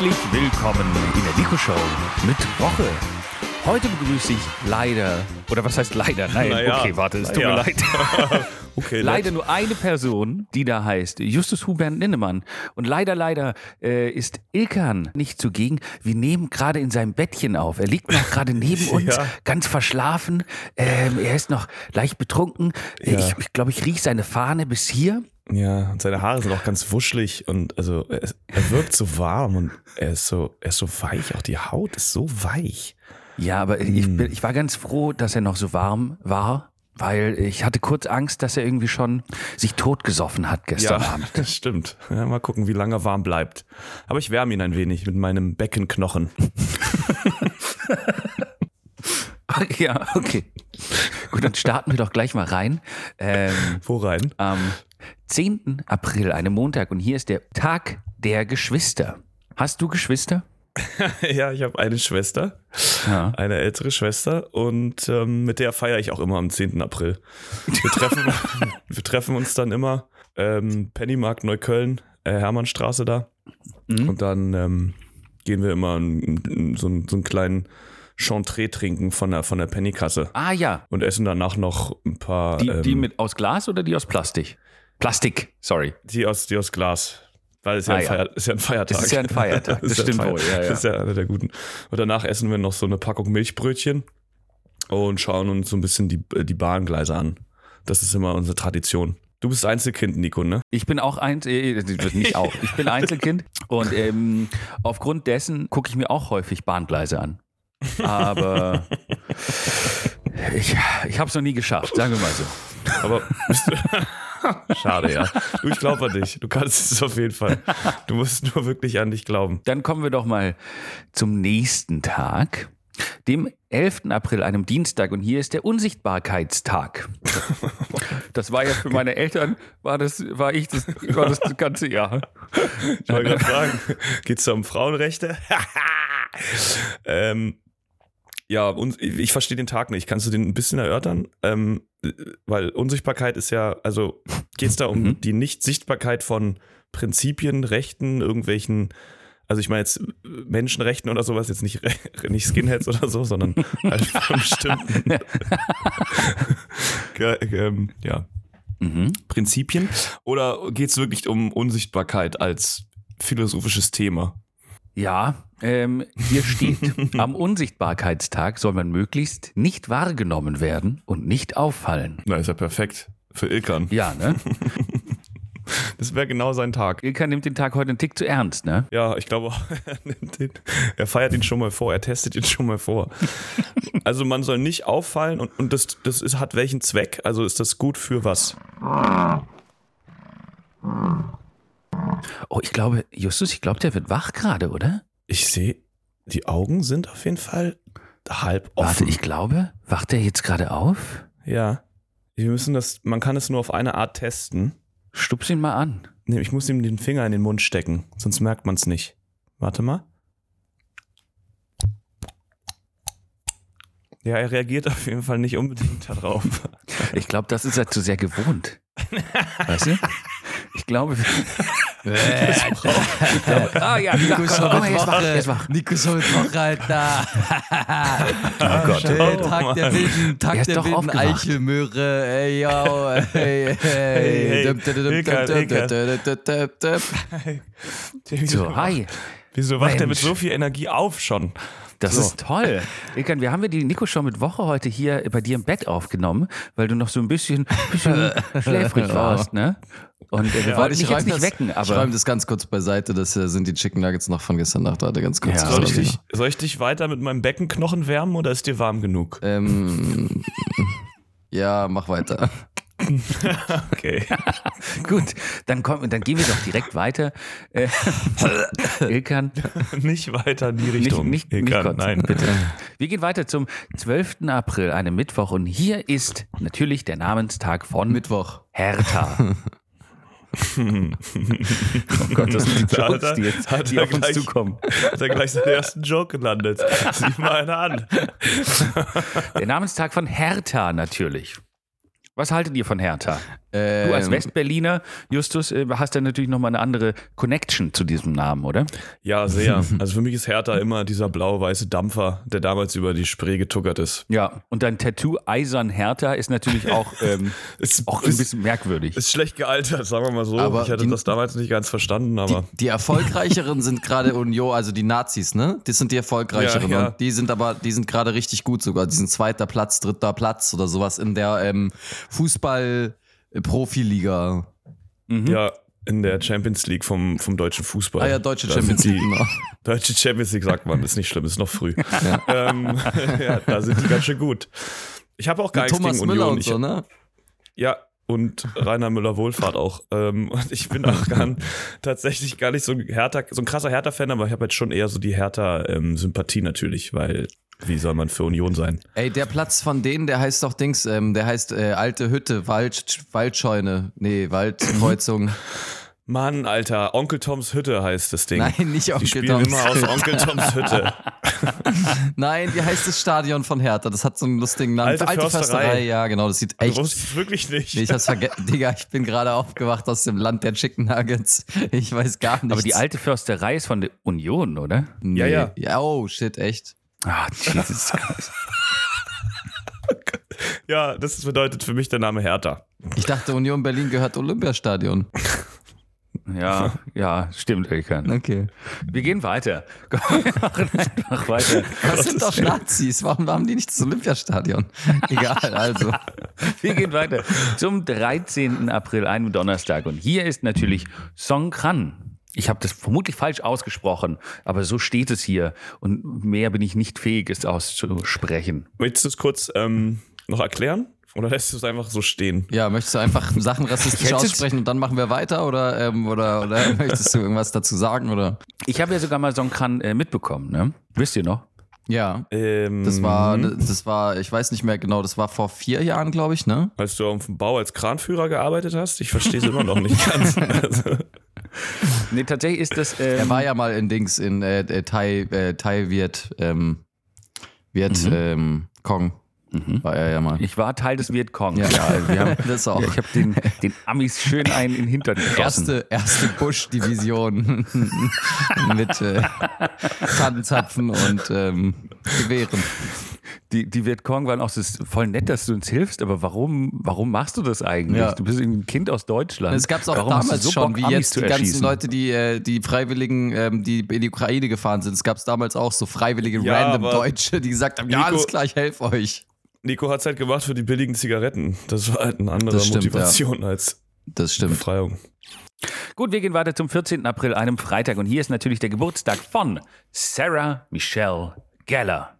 Herzlich willkommen in der Nico Show mit Woche. Heute begrüße ich leider, oder was heißt leider? Nein, Naja, okay, warte, es tut naja. mir leid. Okay, leider nur eine Person, die da heißt Justus Hubert Ninnemann. Und leider, leider äh, ist Ilkan nicht zugegen. Wir nehmen gerade in seinem Bettchen auf. Er liegt noch gerade neben uns, Ja. ganz verschlafen. Ähm, er ist noch leicht betrunken. Ja. Ich, ich glaube, ich rieche seine Fahne bis hier. Ja, und seine Haare sind auch ganz wuschelig und also er, er wirkt so warm und er ist so, er ist so weich. Auch die Haut ist so weich. Ja, aber ich, bin, ich war ganz froh, dass er noch so warm war, weil ich hatte kurz Angst, dass er irgendwie schon sich totgesoffen hat gestern Abend. das stimmt. Ja, mal gucken, wie lange er warm bleibt. Aber ich wärme ihn ein wenig mit meinem Beckenknochen. Ja, okay. Gut, dann starten wir doch gleich mal rein. Ähm, Wo rein? am 10. April, einem Montag, und hier ist der Tag der Geschwister. Hast du Geschwister? ja, ich habe eine Schwester, Ja. eine ältere Schwester und ähm, mit der feiere ich auch immer am 10. April. Wir treffen, wir treffen uns dann immer ähm, Pennymarkt Neukölln, äh, Hermannstraße da. Mhm. Und dann ähm, gehen wir immer n- n- so, einen- so einen kleinen Chantre trinken von der, von der Pennykasse Ah ja, und essen danach noch ein paar. die, ähm, die mit aus Glas oder die aus Plastik? Plastik, sorry. die aus, die aus Glas. Weil es ja, Ah, ein, ja. Feier, ist ja ein Feiertag. Es ist ja ein Feiertag, das ein stimmt wohl, ja, ja. Das ist ja einer der guten. Und danach essen wir noch so eine Packung Milchbrötchen und schauen uns so ein bisschen die, die Bahngleise an. Das ist immer unsere Tradition. Du bist Einzelkind, Nico, ne? Ich bin auch eins, äh, nicht auch, ich bin Einzelkind und ähm, aufgrund dessen gucke ich mir auch häufig Bahngleise an. Aber ich, ich habe es noch nie geschafft, sagen wir mal so. Aber Schade, ja. Du, ich glaube an dich. Du kannst es auf jeden Fall. Du musst nur wirklich an dich glauben. Dann kommen wir doch mal zum nächsten Tag, dem 11. April, einem Dienstag. Und hier ist der Unsichtbarkeitstag. Das war ja für meine Eltern, war, das, war ich das, war das ganze Jahr. Ich wollte gerade fragen, geht es um Frauenrechte? ähm, ja, und ich verstehe den Tag nicht. Kannst du den ein bisschen erörtern? Ähm, weil Unsichtbarkeit ist ja, also geht es da um Mhm. die Nichtsichtbarkeit von Prinzipien, Rechten, irgendwelchen, also ich meine jetzt Menschenrechten oder sowas, jetzt nicht, nicht Skinheads oder so, sondern halt von bestimmten ähm, ja, Mhm. Prinzipien? Oder geht es wirklich um Unsichtbarkeit als philosophisches Thema? Ja, ähm, hier steht, am Unsichtbarkeitstag soll man möglichst nicht wahrgenommen werden und nicht auffallen. Na, ist ja perfekt. Für Ilkan. Ja, ne? Das wäre genau sein Tag. Ilka nimmt den Tag heute einen Tick zu ernst, ne? Ja, ich glaube, er, nimmt den, er feiert ihn schon mal vor, er testet ihn schon mal vor. Also man soll nicht auffallen und, und das, das ist, hat welchen Zweck? Also ist das gut für was? Oh, ich glaube, Justus, ich glaube, der wird wach gerade, oder? Ich sehe, die Augen sind auf jeden Fall halb offen. Warte, ich glaube, wacht der jetzt gerade auf? ja. Wir müssen das, man kann es nur auf eine Art testen. Stups ihn mal an. Nee, ich muss ihm den Finger in den Mund stecken, sonst merkt man es nicht. Warte mal. Ja, er reagiert auf jeden Fall nicht unbedingt darauf. Ich glaube, das ist er zu sehr gewohnt. Weißt du? Ich glaube. Ah ja, Nico er mit ist wach, Woche. ist wach. Nico mit Woche, Alter. Oh Gott. Ey, Oh, Tag der wilden, Er Tag der doch wilden. Eichelmöhre. Ey, yo, ey, Hey, hey. hey, dum. So, hi. Wieso wacht er mit so viel Energie auf schon? Das So. ist toll. Ilkan, wir haben ja die Nico schon mit Woche heute hier bei dir im Bett aufgenommen, weil du noch so ein bisschen, bisschen schläfrig warst, ne? Und äh, wir wollten dich jetzt nicht das, wecken, ich aber. räume das ganz kurz beiseite. Das äh, sind die Chicken Nuggets noch von gestern Nacht. Warte, ganz kurz. Ja, Soll ich, okay. dich, soll ich dich weiter mit meinem Beckenknochen wärmen oder ist dir warm genug? Ähm, ja, mach weiter. Okay. Gut, dann, komm, dann gehen wir doch direkt weiter. Äh, Ilkan, nicht weiter in die nicht, Richtung. nicht, nicht Ilkan, Gott, nein. bitte. Wir gehen weiter zum 12. April, einem Mittwoch. Und hier ist natürlich der Namenstag von Mittwoch. Hertha. Oh Gott, das sind die Jokes, die, jetzt, hat die auf uns gleich- zukommen. Hat er gleich seinen ersten Joke gelandet. Sieh mal einer an. Der Namenstag von Hertha natürlich. Was haltet ihr von Hertha? Du als Ähm, Westberliner, Justus, äh, hast dann natürlich nochmal eine andere Connection zu diesem Namen, oder? Ja, sehr. Also für mich ist Hertha immer dieser blau-weiße Dampfer, der damals über die Spree getuckert ist. Ja. Und dein Tattoo Eisern Hertha ist natürlich auch, ähm, Ist, auch ein bisschen merkwürdig. ist schlecht gealtert, sagen wir mal so. Aber ich hatte die- das damals nicht ganz verstanden, Die, aber die erfolgreicheren sind gerade Union, also die Nazis, ne? Das sind die erfolgreicheren. Ja, ja. Und die sind aber, die sind gerade richtig gut sogar. Die sind zweiter Platz, dritter Platz oder sowas in der ähm, Fußball-Profiliga. ja, in der Champions League vom, vom deutschen Fußball. Ah ja, deutsche Da Champions League. Die, Genau. Deutsche Champions League sagt man, ist nicht schlimm, ist noch früh. ähm, ja, da sind die ganz schön gut. Ich habe auch gar nichts Thomas gegen Müller Union. und so, ne? Ja, und Rainer Müller-Wohlfahrt auch. Ähm, und ich bin auch gar, tatsächlich gar nicht so ein Hertha, so ein krasser Hertha-Fan, aber ich habe jetzt schon eher so die Hertha-Sympathie natürlich, weil wie soll man für Union sein? Ey, der Platz von denen, der heißt doch Dings, ähm, der heißt äh, Alte Hütte, Wald, Waldscheune, nee, Waldkreuzung. Mann, Alter, Onkel Toms Hütte heißt das Ding. Nein, nicht Die Onkel spielen Toms. immer aus Onkel Toms Hütte. Nein, wie heißt das Stadion von Hertha? Das hat so einen lustigen Namen. Alte Försterei. ja, genau, das sieht Du echt. wusstest es wirklich nicht. Nee, ich hab's vergessen. Digga, ich bin gerade aufgewacht aus dem Land der Chicken Nuggets. Ich weiß gar nicht. Aber die alte Försterei ist von der Union, oder? Nee. Ja, ja. ja. Oh, shit, echt. Ah, Jesus Christ. ja, das bedeutet für mich der Name Hertha. Ich dachte, Union Berlin gehört Olympiastadion. Ja, ja, stimmt, Ilkan. Okay. Wir gehen weiter. Wir machen einfach weiter. Das sind doch Nazis. Warum haben die nicht das Olympiastadion? Egal, also. Wir gehen weiter zum 13. April, einem Donnerstag. Und hier ist natürlich Songkran. Ich habe das vermutlich falsch ausgesprochen, aber so steht es hier. Und mehr bin ich nicht fähig, es auszusprechen. Möchtest du es kurz ähm, noch erklären? Oder lässt du es einfach so stehen? Ja, möchtest du einfach Sachen rassistisch aussprechen und dann machen wir weiter? Oder, ähm, oder, oder möchtest du irgendwas dazu sagen? Oder? Ich habe ja sogar mal Songkran äh, mitbekommen, ne? Wisst ihr noch? Ja. Ähm, Das war, das war, ich weiß nicht mehr genau, das war vor vier Jahren, glaube ich, ne? Als du auf dem Bau als Kranführer gearbeitet hast? Ich verstehe es immer noch nicht ganz. Also, Nee, tatsächlich ist das. Ähm, Er war ja mal in Dings, in äh, äh, Thai, äh, Thai Viet, ähm, Viet, Mhm. ähm, Kong. War er ja mal. ich war Teil des Vietcong. Ja. Ja, wir haben, Das auch. Ich habe den, den Amis schön einen in den Hintern geschossen. Erste, erste Bush-Division mit äh, Tannenzapfen und ähm, Gewehren. Die, die Vietcong waren auch so ist voll nett, dass du uns hilfst, aber warum, warum machst du das eigentlich? Ja. Du bist irgendwie ein Kind aus Deutschland. Es gab es auch warum damals so schon, Bock, wie Amis jetzt die ganzen? Leute, die, äh, die Freiwilligen, ähm, die in die Ukraine gefahren sind. Es gab es damals auch so freiwillige Ja, random Deutsche, die gesagt haben, ja, Nico- alles klar, ich helfe euch. Nico hat es halt gemacht für die billigen Zigaretten. Das war halt eine andere stimmt, Motivation als Das stimmt. Befreiung. Gut, wir gehen weiter zum 14. April, einem Freitag. Und hier ist natürlich der Geburtstag von Sarah Michelle Gellar.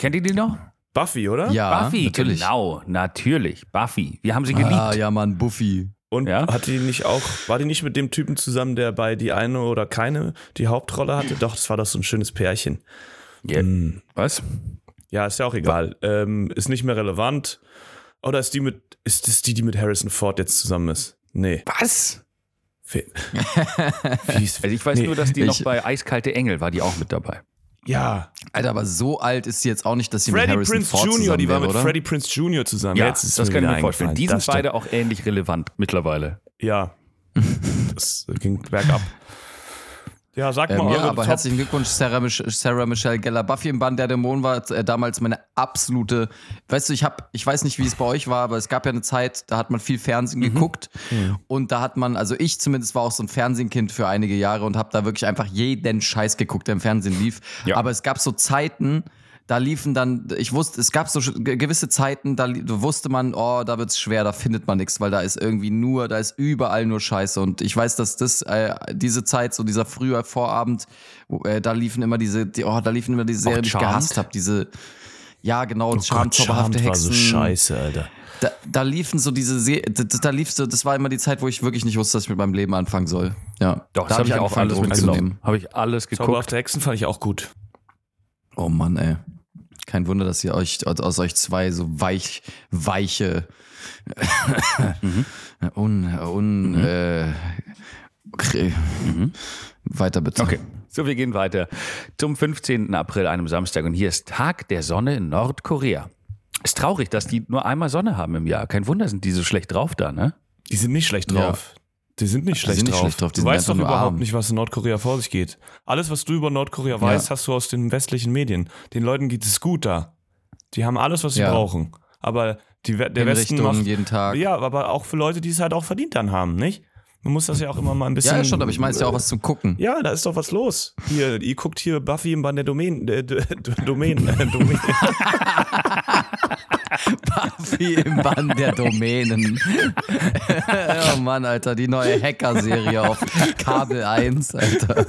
Kennt ihr die noch? Buffy, oder? Ja, Buffy, natürlich. genau, natürlich. Buffy. Wir haben sie geliebt. Ah, ja, Mann, Buffy. Und Ja? hat die nicht auch, war die nicht mit dem Typen zusammen, der bei die eine oder keine die Hauptrolle hatte? Doch, das war doch so ein schönes Pärchen. Ja. Hm. Was? Ja, ist ja auch egal. Ähm, ist nicht mehr relevant. Oder ist die mit, ist das die, die mit Harrison Ford jetzt zusammen ist? Nee. Was? Wie wie ist, Also ich weiß Nee, nur, dass die ich- noch bei Eiskalte Engel war, die auch mit dabei. Ja. Alter, aber so alt ist sie jetzt auch nicht, dass sie mit Freddie Harrison Prince Ford Jr., zusammen die war mit oder? Freddie Prince Jr. zusammen. Ja, jetzt ist das kann ich mir vorstellen. Die sind beide auch ähnlich relevant mittlerweile. Ja. Das ging bergab. Ja, sag mal Ähm, ja, aber Top- herzlichen Glückwunsch, Sarah, Mich Sarah Michelle Gellar. Buffy im Band der Dämonen war äh, damals meine absolute. Weißt du, ich habe, ich weiß nicht, wie es bei euch war, aber es gab ja eine Zeit, da hat man viel Fernsehen Mhm. geguckt und da hat man, also ich zumindest war auch so ein Fernsehkind für einige Jahre und habe da wirklich einfach jeden Scheiß geguckt, der im Fernsehen lief. Ja. Aber es gab so Zeiten. Da liefen dann, ich wusste, es gab so ge- gewisse Zeiten, da wusste man, oh, da wird's schwer, da findet man nichts, weil da ist irgendwie nur, da ist überall nur Scheiße. Und ich weiß, dass das, äh, diese Zeit, so dieser frühe Vorabend, wo, äh, da liefen immer diese, die, oh, da liefen immer diese Serien, die ich gehasst habe, diese, ja, genau, Oh Charmed, zauberhafte Charmed war Hexen. so scheiße, Alter. Da, da liefen so diese, Se da, da lief so, das war immer die Zeit, wo ich wirklich nicht wusste, dass ich mit meinem Leben anfangen soll. Ja, Doch, da das hab habe ich auch alles mitgenommen. Habe ich alles geguckt. Zauberhafte Hexen fand ich auch gut. Oh Mann, ey. Kein Wunder, dass ihr euch aus euch zwei so weich, weiche, un, un, äh, okay. weiter bitte. Okay. So, wir gehen weiter zum 15. April, einem Samstag. Und hier ist Tag der Sonne in Nordkorea. Ist traurig, dass die nur einmal Sonne haben im Jahr. Kein Wunder, sind die so schlecht drauf da, ne? Die sind nicht schlecht Ja. drauf. Die sind nicht Die schlecht sind nicht drauf. schlecht drauf, die du weißt doch überhaupt arm. nicht, was in Nordkorea vor sich geht. Alles, was du über Nordkorea Ja. weißt, hast du aus den westlichen Medien. Den Leuten geht es gut da. Die haben alles, was sie Ja. brauchen. Aber die, der Westen macht. jeden Tag. Ja, aber auch für Leute, die es halt auch verdient dann haben, nicht? Man muss das ja auch immer mal ein bisschen. Ja, ja, schon, aber ich meine, es ist ja auch was zum Gucken. Ja, da ist doch was los. Hier, ihr guckt hier Buffy im Bann der Domain. Äh, D- D- Domain. Äh, Domain. Wie im Bann der Domänen. oh Mann, Alter, die neue Hacker-Serie auf Kabel 1, Alter.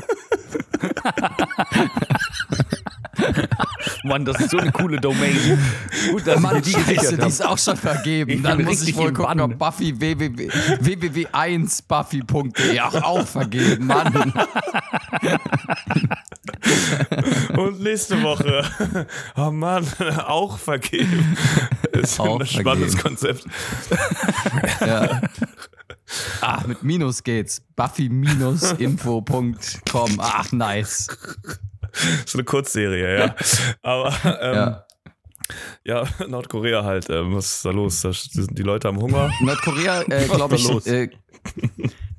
Mann, das ist so eine coole Domain. Gut, dass Mann, die Scheiße, die ist auch schon vergeben. Ich Dann muss ich wohl gucken, Bann. ob Buffy www, www1buffy.de auch, auch vergeben. Mann. Und nächste Woche. Oh Mann, auch vergeben. Ist Auch ein spannendes. Konzept. Ja. Ach, mit Minus geht's. Buffy-info.com. Ach, nice. So eine Kurzserie, ja. Aber ähm, ja. Ja. Nordkorea halt. Ähm, was ist da los? Da sind die Leute am Hunger. Nordkorea, äh, glaube ich. Äh,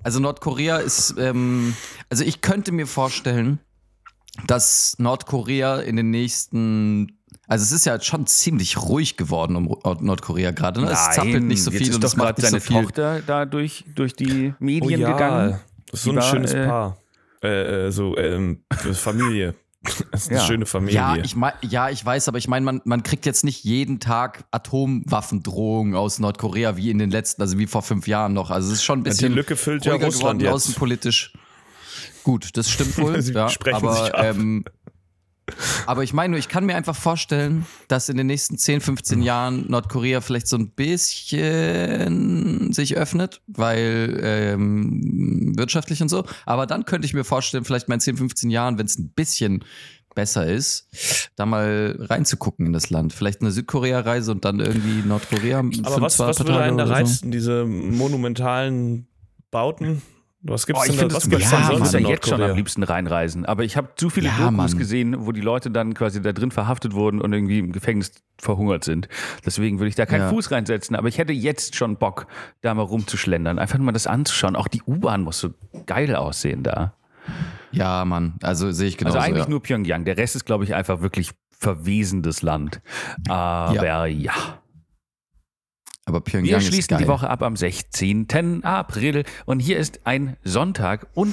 also Nordkorea ist, ähm, also ich könnte mir vorstellen, dass Nordkorea in den nächsten, also es ist ja schon ziemlich ruhig geworden um Nordkorea gerade. Ne? es zappelt nicht so jetzt viel ist und doch es macht gerade nicht so seine viel. Tochter da durch, durch die Medien gegangen. Das ist so Die ein war, schönes äh, Paar. Äh, äh, so, ähm, Familie. Das ist eine Ja. schöne Familie. Ja, ich mein, ja, ich weiß, aber ich meine, man, man kriegt jetzt nicht jeden Tag Atomwaffendrohungen aus Nordkorea wie in den letzten, also wie vor fünf Jahren noch. Also es ist schon ein die bisschen Lücke füllt ja Russland geworden, jetzt. außenpolitisch. Gut, das stimmt wohl. Sie ja, sprechen aber, sich ab. Ähm, aber ich meine nur, ich kann mir einfach vorstellen, dass in den nächsten 10, 15 Jahren Nordkorea vielleicht so ein bisschen sich öffnet, weil ähm, wirtschaftlich und so. Aber dann könnte ich mir vorstellen, vielleicht mal in 10, 15 Jahren, wenn es ein bisschen besser ist, da mal reinzugucken in das Land. Vielleicht eine Südkorea-Reise und dann irgendwie Nordkorea. Aber was, was würde einen da oder so. reizen? Diese monumentalen Bauten? Was gibt's Oh, ich denn finde da? es Was gibt's ja, denn sonst ja in jetzt schon am liebsten reinreisen. Aber ich habe zu viele Ja, Dokus Mann. gesehen, wo die Leute dann quasi da drin verhaftet wurden und irgendwie im Gefängnis verhungert sind. Deswegen würde ich da keinen Ja. Fuß reinsetzen. Aber ich hätte jetzt schon Bock, da mal rumzuschlendern. Einfach nur mal das anzuschauen. Auch die U-Bahn muss so geil aussehen da. Ja, Mann, also sehe ich genauso. also eigentlich ja. nur Pyongyang. Der Rest ist, glaube ich, einfach wirklich verwesendes Land. Aber ja. Aber Pyongyang Wir ist schließen geil. die Woche ab am 16. April und hier ist ein Sonntag und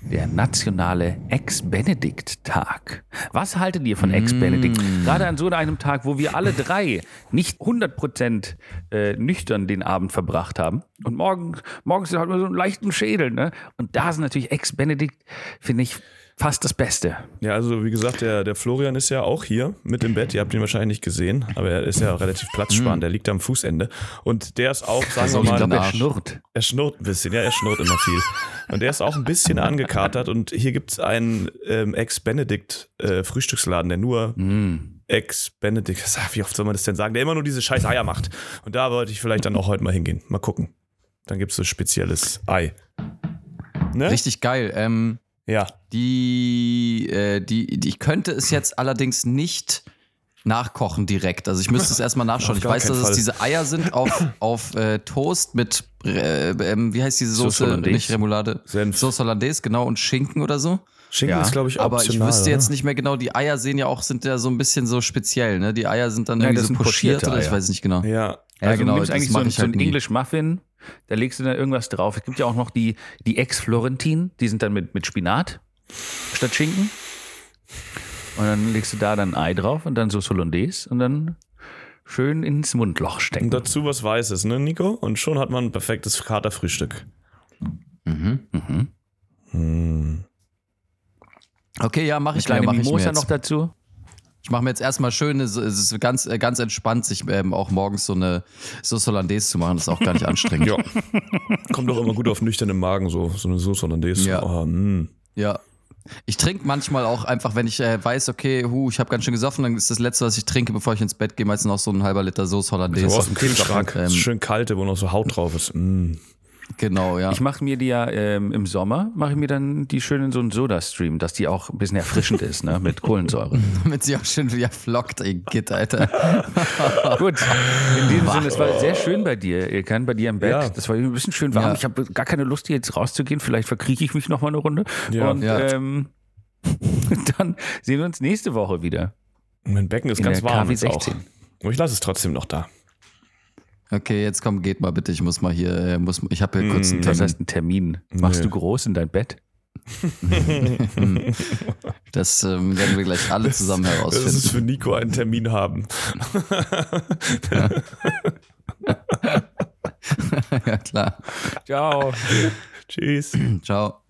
der nationale Ex-Benedikt-Tag. Was haltet ihr von Ex-Benedikt? Gerade an so einem Tag, wo wir alle drei nicht 100% äh, nüchtern den Abend verbracht haben. Und morgen, morgens hat man so einen leichten Schädel. Ne? Und da ist natürlich Ex-Benedikt, finde ich, fast das Beste. Ja, also wie gesagt, der, der Florian ist ja auch hier mit im Bett. Ihr habt ihn wahrscheinlich nicht gesehen, aber er ist ja relativ platzsparend. Der liegt am Fußende. Und der ist auch, sagen wir soll ich mal, dann Er schnurrt. Er schnurrt ein bisschen, ja, er schnurrt immer viel. Und der ist auch ein bisschen angekatert. Und hier gibt es einen ähm, Ex-Benedict-Frühstücksladen, der nur Mm. Ex-Benedict, Ach, wie oft soll man das denn sagen, der immer nur diese scheiß Eier macht. Und da wollte ich vielleicht dann auch heute mal hingehen. Mal gucken. Dann gibt es so spezielles Ei. Ne? Richtig geil. Ähm, Ja. die, äh, die, die, ich könnte es jetzt allerdings nicht nachkochen direkt. Also ich müsste es erstmal nachschauen. Ich weiß, dass es Fall. diese Eier sind auf, auf äh, Toast mit, äh, ähm, wie heißt diese Soße? Hollandaise. Nicht Remoulade. Senf. Sauce Hollandaise, genau, und Schinken oder so. Schinken Ja, ist, glaube ich, Aber ich optional, wüsste jetzt nicht mehr genau, die Eier sehen ja auch, sind ja so ein bisschen so speziell, ne? Die Eier sind dann Ja, irgendwie so pochiert oder ich weiß nicht genau. Ja. Ja, also genau, du nimmst eigentlich so, ein- ich so halt ein nie. English Muffin, da legst du dann irgendwas drauf. Es gibt ja auch noch die, die Ex-Florentin, die sind dann mit, mit Spinat statt Schinken. Und dann legst du da dann ein Ei drauf und dann so Hollandaise und dann schön ins Mundloch Und stecken. dazu was Weißes, ne, Nico? Und schon hat man ein perfektes Katerfrühstück. Mhm. Mhm. Hm. Okay, ja, mache ich mach ich mir Mimosa jetzt. noch dazu. Ich mache mir jetzt erstmal schön, es ist ganz, äh, ganz entspannt, sich ähm, auch morgens so eine Sauce Hollandaise zu machen. Das ist auch gar nicht anstrengend. Ja. Kommt doch immer gut auf nüchternen Magen, so, so eine Soße Hollandaise. Ja. Oh, mm. Ja. Ich trinke manchmal auch einfach, wenn ich äh, weiß, okay, hu, ich habe ganz schön gesoffen, dann ist das Letzte, was ich trinke, bevor ich ins Bett gehe, meistens noch so ein halber Liter Sauce So Hollandaise. aus dem Kühlschrank. Ähm, schön kalte, wo noch so Haut drauf ist. Mm. Genau, ja. Ich mache mir die ja ähm, im Sommer, mache ich mir dann die schön in so einen Soda-Stream, dass die auch ein bisschen erfrischend ist, ne, mit Kohlensäure. Damit sie auch schön wieder flockt, ey, Git, Alter. Gut, in diesem Sinne, es war sehr schön bei dir, Ilkan, bei dir im Bett. Ja. Das war ein bisschen schön warm. Ja. Ich habe gar keine Lust, hier jetzt rauszugehen. Vielleicht verkriege ich mich noch mal eine Runde. Ja. Und Ja. Ähm, dann sehen wir uns nächste Woche wieder. Mein Becken ist In ganz warm KW jetzt auch. 16. Aber ich lasse es trotzdem noch da. Okay, jetzt komm, geht mal bitte. Ich muss mal hier, äh, muss, ich habe hier kurz einen Das Termin. heißt, ein Termin. Machst Nö. du groß in dein Bett? Das ähm, werden wir gleich alle zusammen Das ist herausfinden. für Nico einen Termin haben. ja, klar. Ciao. Tschüss. Ciao.